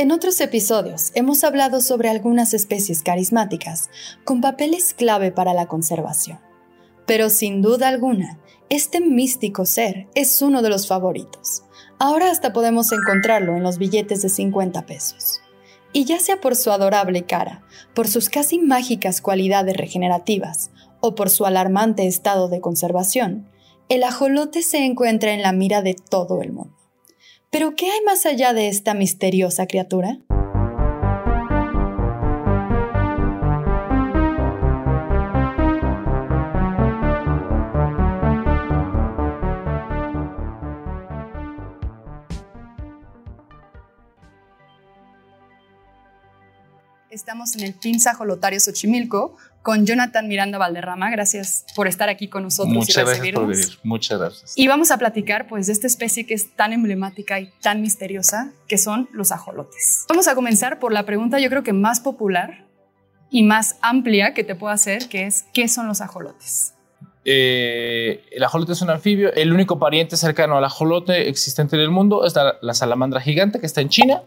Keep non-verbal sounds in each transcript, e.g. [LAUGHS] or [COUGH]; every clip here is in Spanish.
En otros episodios hemos hablado sobre algunas especies carismáticas con papeles clave para la conservación. Pero sin duda alguna, este místico ser es uno de los favoritos. Ahora hasta podemos encontrarlo en los billetes de 50 pesos. Y ya sea por su adorable cara, por sus casi mágicas cualidades regenerativas o por su alarmante estado de conservación, el ajolote se encuentra en la mira de todo el mundo. Pero ¿qué hay más allá de esta misteriosa criatura? Estamos en el Pinza Jolotario Xochimilco con Jonathan Miranda Valderrama. Gracias por estar aquí con nosotros Muchas y Gracias por venir. Muchas gracias. Y vamos a platicar pues de esta especie que es tan emblemática y tan misteriosa que son los ajolotes. Vamos a comenzar por la pregunta yo creo que más popular y más amplia que te puedo hacer, que es ¿qué son los ajolotes? Eh, el ajolote es un anfibio. El único pariente cercano al ajolote existente en el mundo es la salamandra gigante que está en China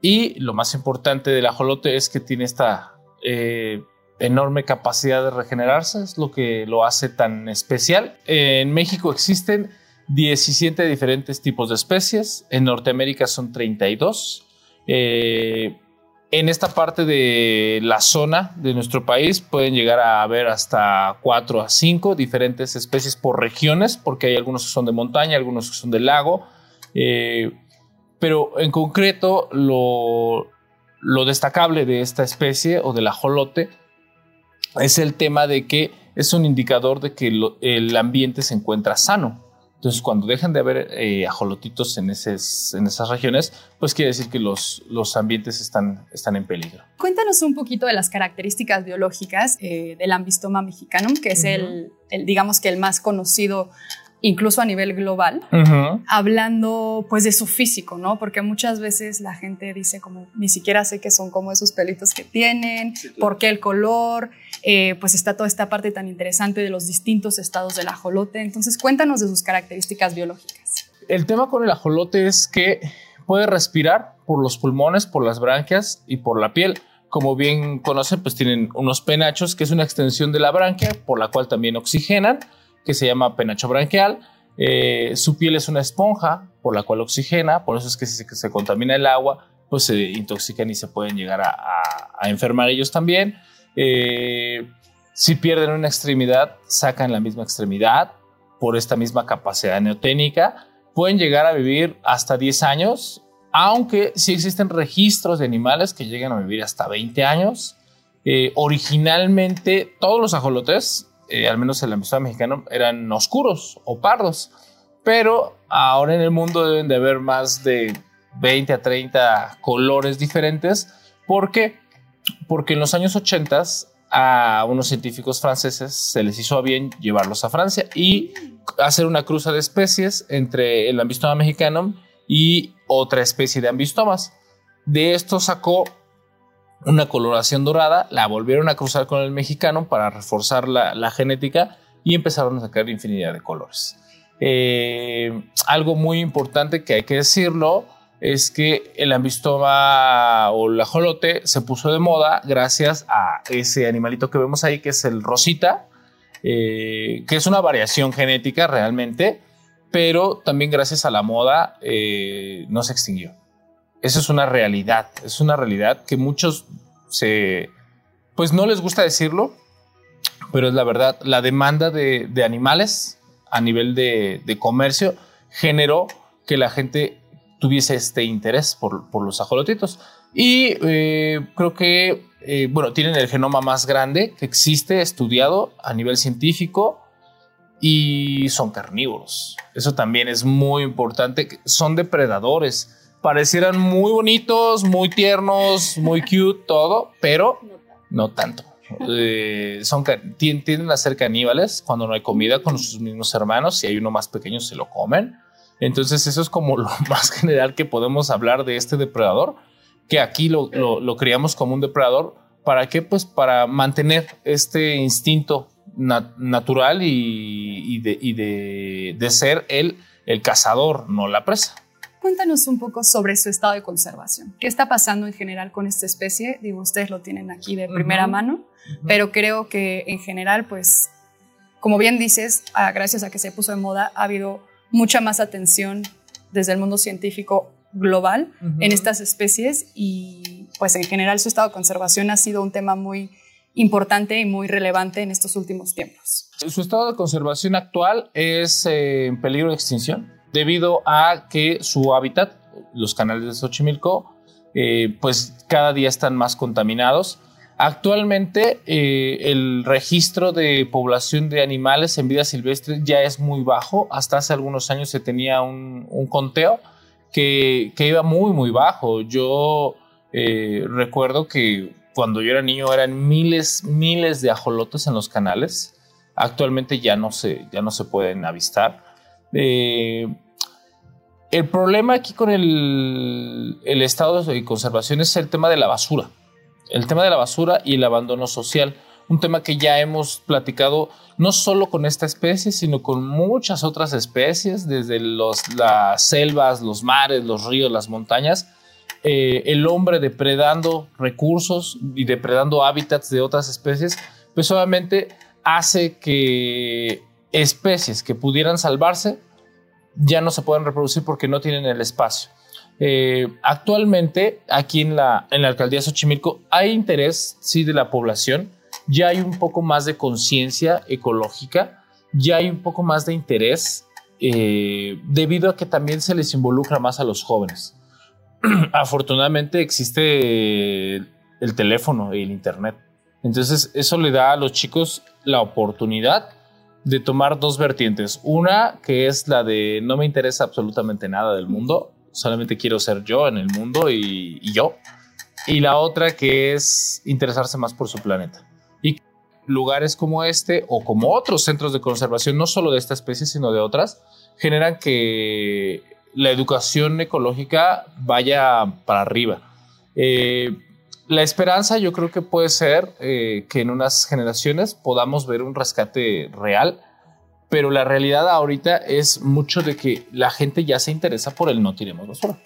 y lo más importante del ajolote es que tiene esta eh, enorme capacidad de regenerarse, es lo que lo hace tan especial. En México existen 17 diferentes tipos de especies, en Norteamérica son 32. Eh, en esta parte de la zona de nuestro país pueden llegar a haber hasta 4 a 5 diferentes especies por regiones, porque hay algunos que son de montaña, algunos que son de lago. Eh, pero en concreto, lo, destacable de esta especie o del ajolote es el tema de que es un indicador de que el ambiente se encuentra sano. Entonces, cuando dejan de haber eh, ajolotitos en, en esas regiones, pues quiere decir que los, los ambientes están, están en peligro. Cuéntanos un poquito de las características biológicas eh, del ambistoma mexicanum, que es el, el, digamos que el más conocido incluso a nivel global, hablando pues de su físico, ¿no? Porque muchas veces la gente dice como, ni siquiera sé qué son como esos pelitos que tienen, por qué el color, eh, pues está toda esta parte tan interesante de los distintos estados del ajolote. Entonces cuéntanos de sus características biológicas. El tema con el ajolote es que puede respirar por los pulmones, por las branquias y por la piel. Como bien conocen, pues tienen unos penachos, que es una extensión de la branquia, por la cual también oxigenan que se llama penacho branquial. Eh, su piel es una esponja por la cual oxigena, por eso es que si se, contamina el agua, pues se intoxican y se pueden llegar a, enfermar ellos también. Eh, si pierden una extremidad, sacan la misma extremidad por esta misma capacidad neoténica. Pueden llegar a vivir hasta 10 años, aunque sí existen registros de animales que llegan a vivir hasta 20 años. Eh, originalmente, todos los ajolotes eh, al menos en la ambistoma mexicano, eran oscuros o pardos. Pero ahora en el mundo deben de haber más de 20 a 30 colores diferentes. ¿Por qué? Porque en los años 80 a unos científicos franceses se les hizo bien llevarlos a Francia y hacer una cruza de especies entre el ambistoma mexicano y otra especie de ambistomas. De esto sacó una coloración dorada, la volvieron a cruzar con el mexicano para reforzar la, genética y empezaron a sacar infinidad de colores. Eh, algo muy importante que hay que decirlo es que el ambistoma o el ajolote se puso de moda gracias a ese animalito que vemos ahí, que es el rosita, eh, que es una variación genética realmente, pero también gracias a la moda eh, no se extinguió. Eso es una realidad, es una realidad que muchos se, pues no les gusta decirlo, pero es la verdad. La demanda de, animales a nivel de, comercio generó que la gente tuviese este interés por, los ajolotitos. Y eh, creo que, eh, bueno, tienen el genoma más grande que existe estudiado a nivel científico y son carnívoros. Eso también es muy importante. Son depredadores parecieran muy bonitos, muy tiernos, muy cute, todo, pero no tanto. Eh, son, tienden a ser caníbales cuando no hay comida con sus mismos hermanos. Si hay uno más pequeño, se lo comen. Entonces, eso es como lo [LAUGHS] más general que podemos hablar de este depredador, que aquí lo, lo, criamos como un depredador. ¿Para qué? Pues para mantener este instinto natural y, de, de, de, ser el, el cazador, no la presa. Cuéntanos un poco sobre su estado de conservación. ¿Qué está pasando en general con esta especie? Digo, ustedes lo tienen aquí de primera mano, pero creo que en general, pues, como bien dices, ah, gracias a que se puso de moda, ha habido mucha más atención desde el mundo científico global en estas especies y pues en general su estado de conservación ha sido un tema muy importante y muy relevante en estos últimos tiempos. Su estado de conservación actual es eh, en peligro de extinción debido a que su hábitat, los canales de Xochimilco, eh, pues cada día están más contaminados. Actualmente eh, el registro de población de animales en vida silvestre ya es muy bajo. Hasta hace algunos años se tenía un, conteo que, iba muy, muy bajo. Yo recuerdo que cuando yo era niño eran miles, miles de ajolotes en los canales. Actualmente ya no se, ya no se pueden avistar. Eh, el problema aquí con el, estado de conservación es el tema de la basura. El tema de la basura y el abandono social. Un tema que ya hemos platicado no solo con esta especie, sino con muchas otras especies, desde los, las selvas, los mares, los ríos, las montañas eh, el hombre depredando recursos y depredando hábitats de otras especies, pues obviamente hace que especies que pudieran salvarse ya no se puedan reproducir porque no tienen el espacio. Eh, actualmente, aquí en la, en la alcaldía de Xochimilco, hay interés, sí, de la población, ya hay un poco más de conciencia ecológica, ya hay un poco más de interés, eh, debido a que también se les involucra más a los jóvenes. [CLEARS THROAT] afortunadamente existe el teléfono y el internet. Entonces eso le da a los chicos la oportunidad de tomar dos vertientes. Una que es la de no me interesa absolutamente nada del mundo, solamente quiero ser yo en el mundo y, yo. Y la otra que es interesarse más por su planeta. Y lugares como este o como otros centros de conservación, no solo de esta especie, sino de otras, generan que la educación ecológica vaya para arriba. Eh, la esperanza yo creo que puede ser eh, que en unas generaciones podamos ver un rescate real, pero la realidad ahorita es mucho de que la gente ya se interesa por el no tiremos basura.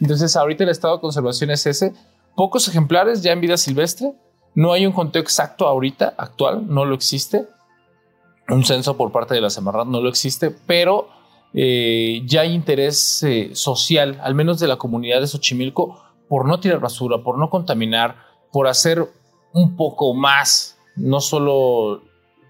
Entonces ahorita el estado de conservación es ese, pocos ejemplares ya en vida silvestre, no hay un conteo exacto ahorita, actual, no lo existe, un censo por parte de la Semarnat no lo existe, pero eh, ya hay interés eh, social, al menos de la comunidad de Xochimilco, por no tirar basura, por no contaminar, por hacer un poco más, no solo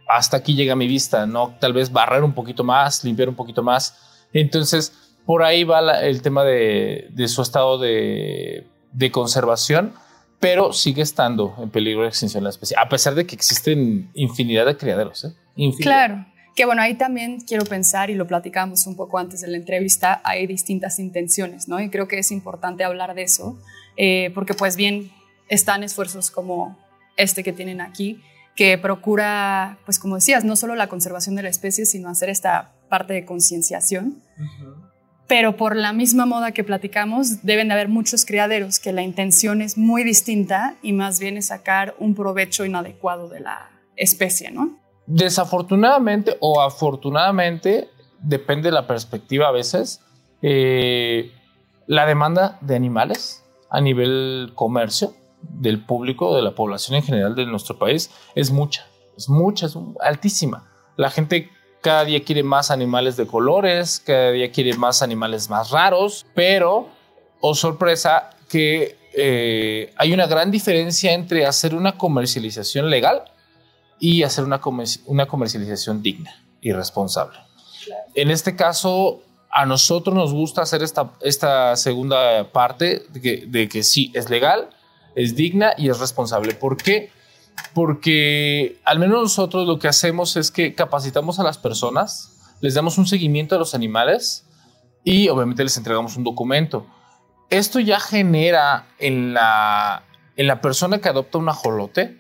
hasta aquí llega mi vista, no tal vez barrer un poquito más, limpiar un poquito más. Entonces, por ahí va el tema de, su estado de, conservación, pero sigue estando en peligro de extinción la especie, a pesar de que existen infinidad de criaderos. ¿eh? Claro. Que bueno, ahí también quiero pensar, y lo platicamos un poco antes de la entrevista, hay distintas intenciones, ¿no? Y creo que es importante hablar de eso, eh, porque pues bien, están esfuerzos como este que tienen aquí, que procura, pues como decías, no solo la conservación de la especie, sino hacer esta parte de concienciación. Pero por la misma moda que platicamos, deben de haber muchos criaderos que la intención es muy distinta y más bien es sacar un provecho inadecuado de la especie, ¿no? Desafortunadamente o afortunadamente, depende de la perspectiva a veces, eh, la demanda de animales a nivel comercio del público, de la población en general de nuestro país, es mucha, es mucha, es altísima. La gente cada día quiere más animales de colores, cada día quiere más animales más raros, pero, oh sorpresa, que eh, hay una gran diferencia entre hacer una comercialización legal y hacer una, una comercialización digna y responsable. En este caso, a nosotros nos gusta hacer esta, esta segunda parte de que, de que sí, es legal, es digna y es responsable. ¿Por qué? Porque al menos nosotros lo que hacemos es que capacitamos a las personas, les damos un seguimiento a los animales y obviamente les entregamos un documento. Esto ya genera en la, en la persona que adopta un ajolote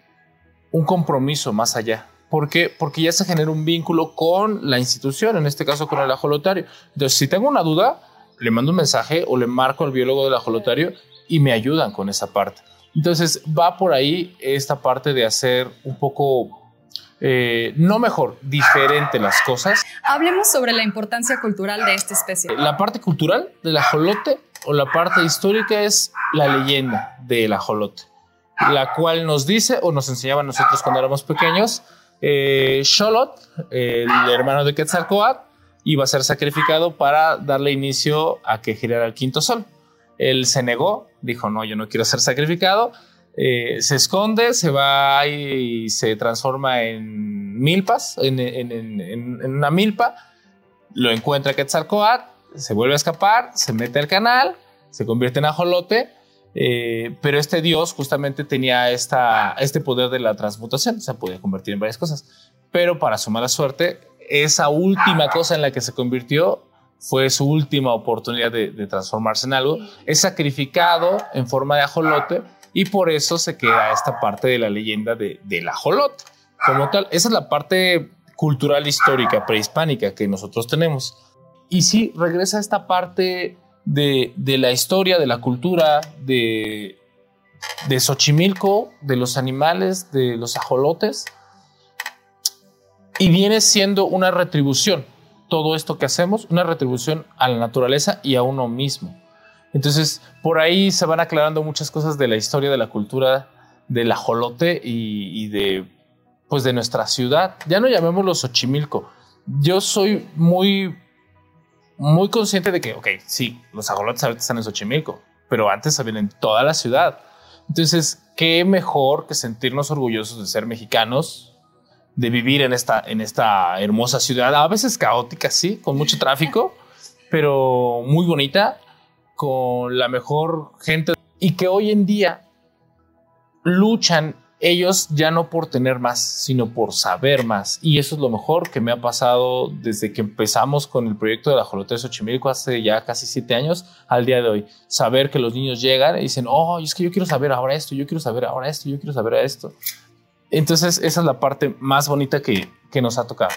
un compromiso más allá. ¿Por qué? Porque ya se genera un vínculo con la institución, en este caso con el ajolotario. Entonces, si tengo una duda, le mando un mensaje o le marco al biólogo del ajolotario y me ayudan con esa parte. Entonces, va por ahí esta parte de hacer un poco eh, no mejor, diferente las cosas. Hablemos sobre la importancia cultural de esta especie. La parte cultural del ajolote o la parte histórica es la leyenda del ajolote, la cual nos dice o nos enseñaba nosotros cuando éramos pequeños, eh, el hermano de Quetzalcoatl, iba a ser sacrificado para darle inicio a que girara el quinto sol. Él se negó, dijo, no, yo no quiero ser sacrificado, eh, se esconde, se va y se transforma en milpas, en, una milpa, lo encuentra Quetzalcoatl, se vuelve a escapar, se mete al canal, se convierte en ajolote, eh, pero este dios justamente tenía esta, este poder de la transmutación, se podía convertir en varias cosas, pero para su mala suerte, esa última cosa en la que se convirtió fue su última oportunidad de, transformarse en algo, es sacrificado en forma de ajolote, y por eso se queda esta parte de la leyenda de, del ajolote. Como tal, esa es la parte cultural histórica prehispánica que nosotros tenemos. Y sí, regresa esta parte de, de la historia, de la cultura, de, de Xochimilco, de los animales, de los ajolotes, y viene siendo una retribución, todo esto que hacemos, una retribución a la naturaleza y a uno mismo. Entonces, por ahí se van aclarando muchas cosas de la historia de la cultura del ajolote y, de, pues, de nuestra ciudad. Ya no llamémoslo Xochimilco. Yo soy muy, muy consciente de que, ok, sí, los ajolotes ahorita están en Xochimilco, pero antes habían en toda la ciudad. Entonces, qué mejor que sentirnos orgullosos de ser mexicanos, de vivir en esta, en esta hermosa ciudad, a veces caótica, sí, con mucho tráfico, [LAUGHS] pero muy bonita con la mejor gente y que hoy en día luchan ellos ya no por tener más, sino por saber más. Y eso es lo mejor que me ha pasado desde que empezamos con el proyecto de la Jolote de Xochimilco hace ya casi siete años al día de hoy. Saber que los niños llegan y dicen, oh, es que yo quiero saber ahora esto, yo quiero saber ahora esto, yo quiero saber esto. Entonces, esa es la parte más bonita que, que nos ha tocado.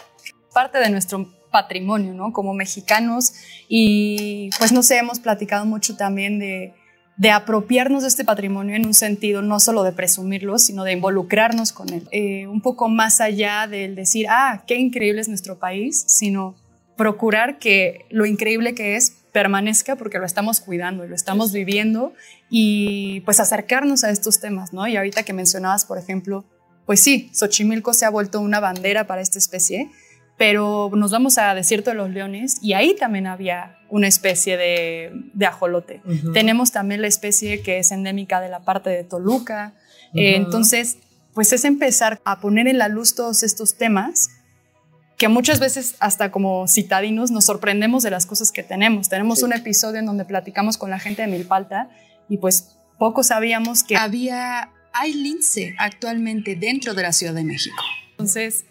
Parte de nuestro patrimonio, ¿no? Como mexicanos y pues no sé, hemos platicado mucho también de, de apropiarnos de este patrimonio en un sentido no solo de presumirlo, sino de involucrarnos con él. Eh, un poco más allá del decir, ah, qué increíble es nuestro país, sino procurar que lo increíble que es permanezca porque lo estamos cuidando y lo estamos viviendo y pues acercarnos a estos temas, ¿no? Y ahorita que mencionabas, por ejemplo, pues sí, Xochimilco se ha vuelto una bandera para esta especie pero nos vamos a Desierto de los Leones y ahí también había una especie de, ajolote. Tenemos también la especie que es endémica de la parte de Toluca. Eh, entonces, pues es empezar a poner en la luz todos estos temas que muchas veces hasta como citadinos nos sorprendemos de las cosas que tenemos. Tenemos un episodio en donde platicamos con la gente de Milpalta y pues poco sabíamos que había, hay lince actualmente dentro de la Ciudad de México. Entonces,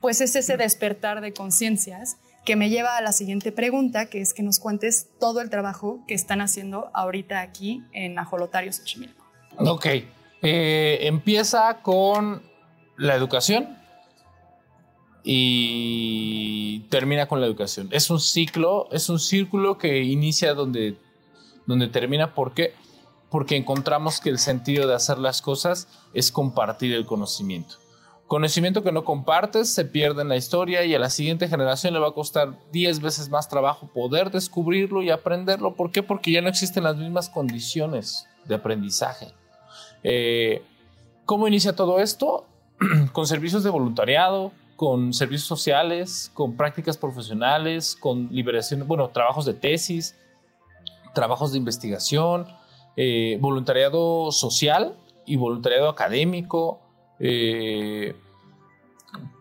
pues es ese despertar de conciencias que me lleva a la siguiente pregunta, que es que nos cuentes todo el trabajo que están haciendo ahorita aquí en Ajolotario Xochimilco. Ok, eh, empieza con la educación y termina con la educación. Es un ciclo, es un círculo que inicia donde, donde termina. ¿Por qué? Porque encontramos que el sentido de hacer las cosas es compartir el conocimiento. Conocimiento que no compartes se pierde en la historia y a la siguiente generación le va a costar 10 veces más trabajo poder descubrirlo y aprenderlo. ¿Por qué? Porque ya no existen las mismas condiciones de aprendizaje. Eh, ¿Cómo inicia todo esto? [CLEARS THROAT] con servicios de voluntariado, con servicios sociales, con prácticas profesionales, con liberación, bueno, trabajos de tesis, trabajos de investigación, eh, voluntariado social y voluntariado académico, eh,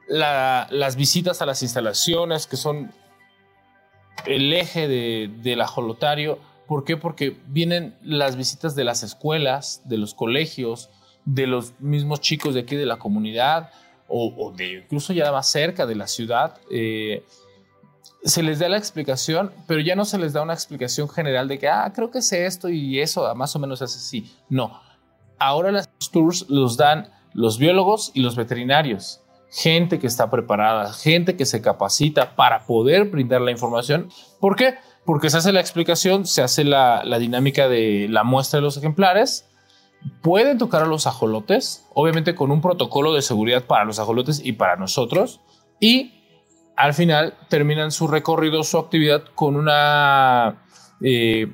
las visitas a las instalaciones que son el eje del ajolotario. ¿Por qué? Porque vienen las visitas de las escuelas, de los colegios, de los mismos chicos de aquí de la comunidad o, de incluso ya más cerca de la ciudad. Eh, se les da la explicación, pero ya no se les da una explicación general de que, ah, creo que es esto y eso, más o menos es así. No. Ahora los tours los dan los biólogos y los veterinarios, gente que está preparada, gente que se capacita para poder brindar la información. ¿Por qué? Porque se hace la explicación, se hace la, dinámica de la muestra de los ejemplares pueden tocar a los ajolotes, obviamente con un protocolo de seguridad para los ajolotes y para nosotros, y al final terminan su recorrido, su actividad con una eh,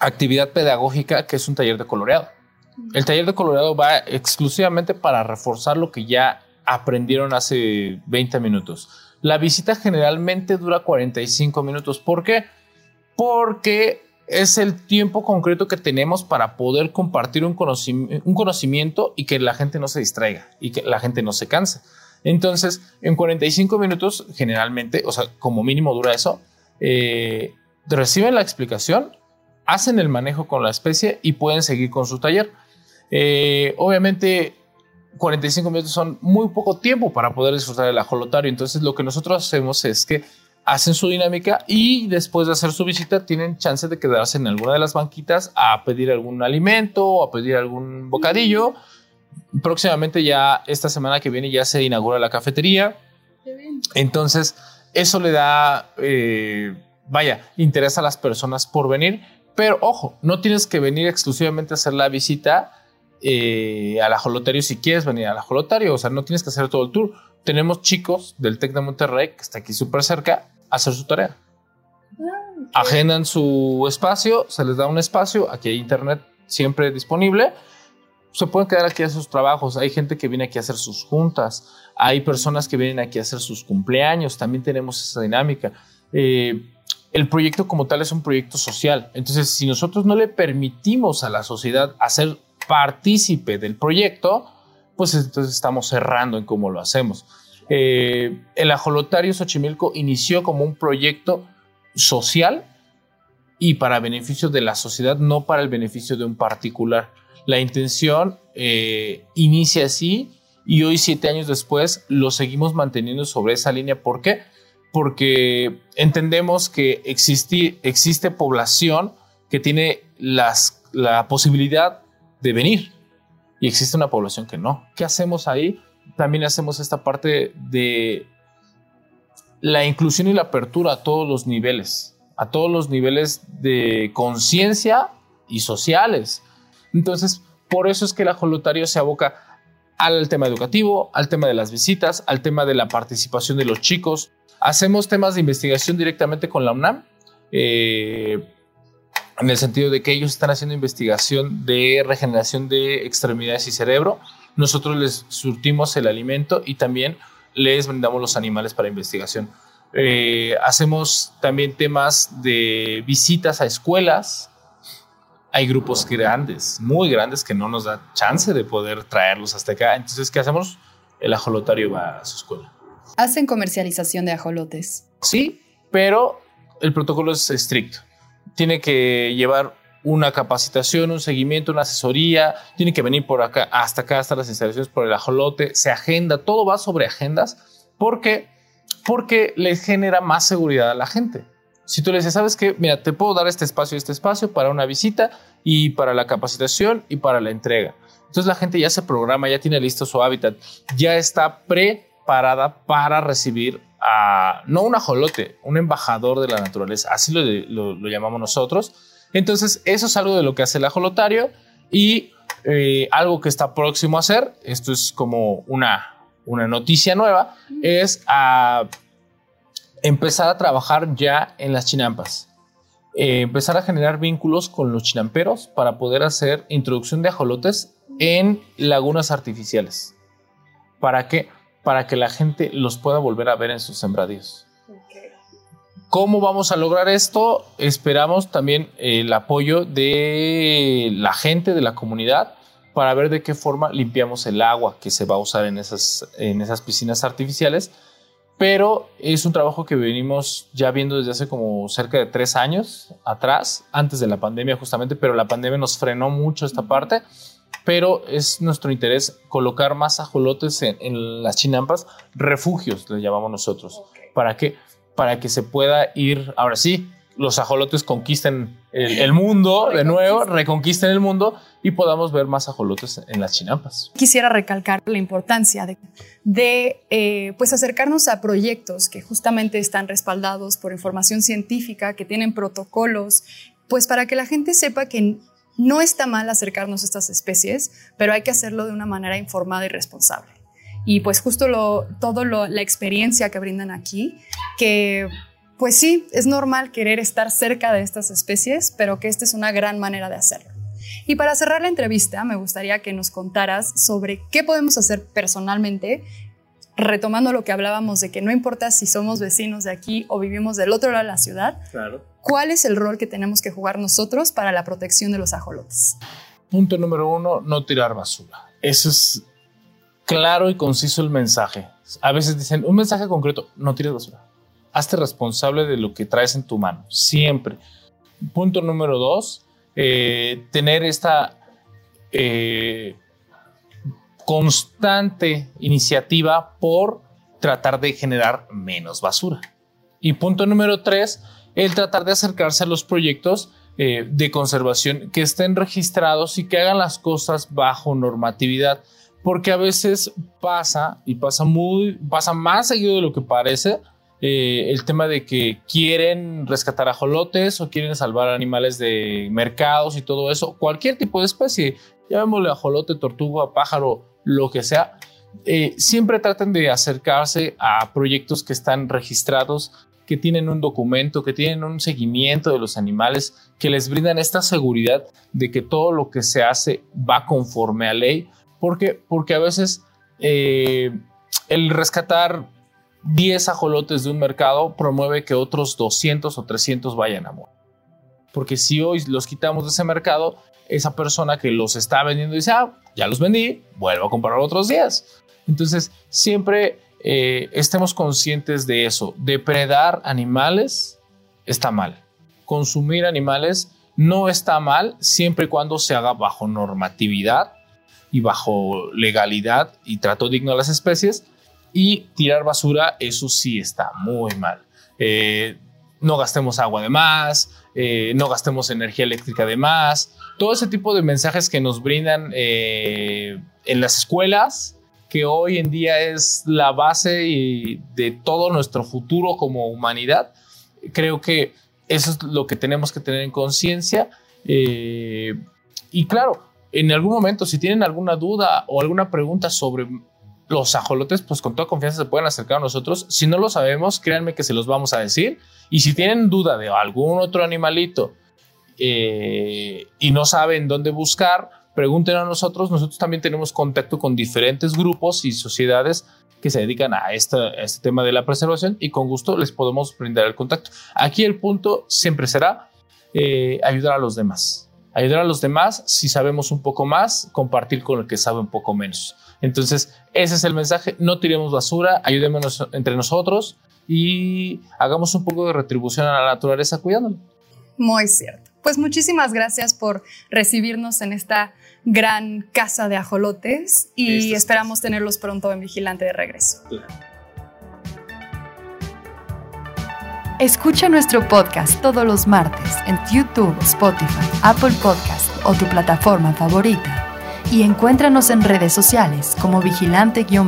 actividad pedagógica que es un taller de coloreado. El taller de coloreado va exclusivamente para reforzar lo que ya aprendieron hace 20 minutos. La visita generalmente dura 45 minutos. ¿Por qué? Porque es el tiempo concreto que tenemos para poder compartir un, conocimiento y que la gente no se distraiga y que la gente no se canse. Entonces, en 45 minutos, generalmente, o sea, como mínimo dura eso, eh, reciben la explicación, hacen el manejo con la especie y pueden seguir con su taller. Eh, obviamente, 45 minutos son muy poco tiempo para poder disfrutar del ajolotario. Entonces, lo que nosotros hacemos es que hacen su dinámica y después de hacer su visita tienen chance de quedarse en alguna de las banquitas a pedir algún alimento o a pedir algún bocadillo. Próximamente ya esta semana que viene ya se inaugura la cafetería. Entonces eso le da, eh, vaya, interés a las personas por venir. Pero ojo, no tienes que venir exclusivamente a hacer la visita eh, al ajolotario si quieres venir al ajolotario. O sea, no tienes que hacer todo el tour. Tenemos chicos del TEC de Monterrey, que está aquí súper cerca, hacer su tarea. Ah, Agendan su espacio, se les da un espacio, aquí hay internet siempre disponible. Se pueden quedar aquí a sus trabajos. Hay gente que viene aquí a hacer sus juntas. Hay personas que vienen aquí a hacer sus cumpleaños. También tenemos esa dinámica. Eh, el proyecto como tal es un proyecto social. Entonces, si nosotros no le permitimos a la sociedad hacer partícipe del proyecto, pues entonces estamos cerrando en cómo lo hacemos. Eh, el ajolotario Xochimilco inició como un proyecto social y para beneficio de la sociedad, no para el beneficio de un particular. La intención eh, inicia así y hoy, siete años después, lo seguimos manteniendo sobre esa línea. ¿Por qué? Porque entendemos que existe, población que tiene las, la posibilidad de venir y existe una población que no. ¿Qué hacemos ahí? también hacemos esta parte de la inclusión y la apertura a todos los niveles, a todos los niveles de conciencia y sociales. Entonces, por eso es que el ajolotario se aboca al tema educativo, al tema de las visitas, al tema de la participación de los chicos. Hacemos temas de investigación directamente con la UNAM, eh, en el sentido de que ellos están haciendo investigación de regeneración de extremidades y cerebro nosotros les surtimos el alimento y también les brindamos los animales para investigación. Eh, hacemos también temas de visitas a escuelas. Hay grupos grandes, muy grandes, que no nos da chance de poder traerlos hasta acá. Entonces, ¿qué hacemos? El ajolotario va a su escuela. ¿Hacen comercialización de ajolotes? Sí, pero el protocolo es estricto. Tiene que llevar una capacitación, un seguimiento, una asesoría, tiene que venir por acá, hasta acá, hasta las instalaciones por el ajolote, se agenda, todo va sobre agendas, porque porque le genera más seguridad a la gente. Si tú le dices, sabes que, mira, te puedo dar este espacio y este espacio para una visita y para la capacitación y para la entrega. Entonces la gente ya se programa, ya tiene listo su hábitat, ya está preparada para recibir no un ajolote, un embajador de la naturaleza, así lo, llamamos nosotros, entonces, eso es algo de lo que hace el ajolotario y eh, algo que está próximo a hacer, esto es como una, una noticia nueva, es empezar a trabajar ya en las chinampas. Eh, empezar a generar vínculos con los chinamperos para poder hacer introducción de ajolotes en lagunas artificiales. ¿Para qué? Para que la gente los pueda volver a ver en sus sembradíos. ¿Cómo vamos a lograr esto? Esperamos también el apoyo de la gente, de la comunidad, para ver de qué forma limpiamos el agua que se va a usar en esas, en esas piscinas artificiales. Pero es un trabajo que venimos ya viendo desde hace como cerca de tres años atrás, antes de la pandemia justamente, pero la pandemia nos frenó mucho esta parte. Pero es nuestro interés colocar más ajolotes en, las chinampas, refugios, les llamamos nosotros. ¿Para qué? para que se pueda ir, ahora sí, los ajolotes conquisten el, mundo [LAUGHS] de nuevo, reconquisten el mundo y podamos ver más ajolotes en las chinampas. Quisiera recalcar la importancia de, eh, pues acercarnos a proyectos que justamente están respaldados por información científica, que tienen protocolos, pues para que la gente sepa que No está mal acercarnos a estas especies, pero hay que hacerlo de una manera informada y responsable. Y pues justo lo, todo la experiencia que brindan aquí, que pues sí, es normal querer estar cerca de estas especies, pero que esta es una gran manera de hacerlo. Y para cerrar la entrevista, me gustaría que nos contaras sobre qué podemos hacer personalmente, retomando lo que hablábamos de que no importa si somos vecinos de aquí o vivimos del otro lado de la ciudad, claro. ¿cuál es el rol que tenemos que jugar nosotros para la protección de los ajolotes? Punto número uno, no tirar basura. Eso es claro y conciso el mensaje. A veces dicen un mensaje concreto, no tires basura hazte responsable de lo que traes en tu mano, siempre. Punto número dos, eh, tener esta eh, constante iniciativa por tratar de generar menos basura. Y punto número tres, el tratar de acercarse a los proyectos eh, de conservación que estén registrados y que hagan las cosas bajo normatividad. Porque a veces pasa, y pasa muy, pasa más seguido de lo que parece, eh, el tema de que quieren rescatar ajolotes o quieren salvar animales de mercados y todo eso, cualquier tipo de especie, llamémosle ajolote, tortuga, pájaro, lo que sea, eh, siempre tratan de acercarse a proyectos que están registrados, que tienen un documento, que tienen un seguimiento de los animales, que les brindan esta seguridad de que todo lo que se hace va conforme a ley, porque, porque a veces eh, el rescatar 10 ajolotes de un mercado promueve que otros 200 o 300 vayan a morir. Porque si hoy los quitamos de ese mercado, esa persona que los está vendiendo dice, ah, ya los vendí, vuelvo a comprar otros 10. Entonces, siempre eh, estemos conscientes de eso. Depredar animales está mal. Consumir animales no está mal siempre y cuando se haga bajo normatividad y bajo legalidad y trato digno de las especies, y tirar basura, eso sí está muy mal. Eh, no gastemos agua de más, eh, no gastemos energía eléctrica de más. Todo ese tipo de mensajes que nos brindan eh, en las escuelas, que hoy en día es la base de todo nuestro futuro como humanidad. Creo que eso es lo que tenemos que tener en conciencia. y claro, en algún momento, si tienen alguna duda o alguna pregunta sobre los ajolotes, pues con toda confianza se pueden acercar a nosotros. Si no lo sabemos, créanme que se los vamos a decir. Y si tienen duda de algún otro animalito eh, y no saben dónde buscar, pregunten a nosotros. Nosotros también tenemos contacto con diferentes grupos y sociedades que se dedican a, este tema de la preservación y con gusto les podemos brindar el contacto. Aquí el punto siempre será eh, ayudar a los demás. Ayudar a los demás si sabemos un poco más, compartir con el que sabe un poco menos. Entonces, ese es el mensaje, no tiremos basura, ayudémonos entre nosotros y hagamos un poco de retribución a la naturaleza cuidándolo. Muy cierto. Pues muchísimas gracias por recibirnos en esta gran casa de ajolotes y esperamos tenerlos pronto en Vigilante de regreso. Escucha nuestro podcast todos los martes en YouTube, Spotify, Apple Podcast o tu plataforma favorita y encuéntranos en redes sociales como vigilante-bio.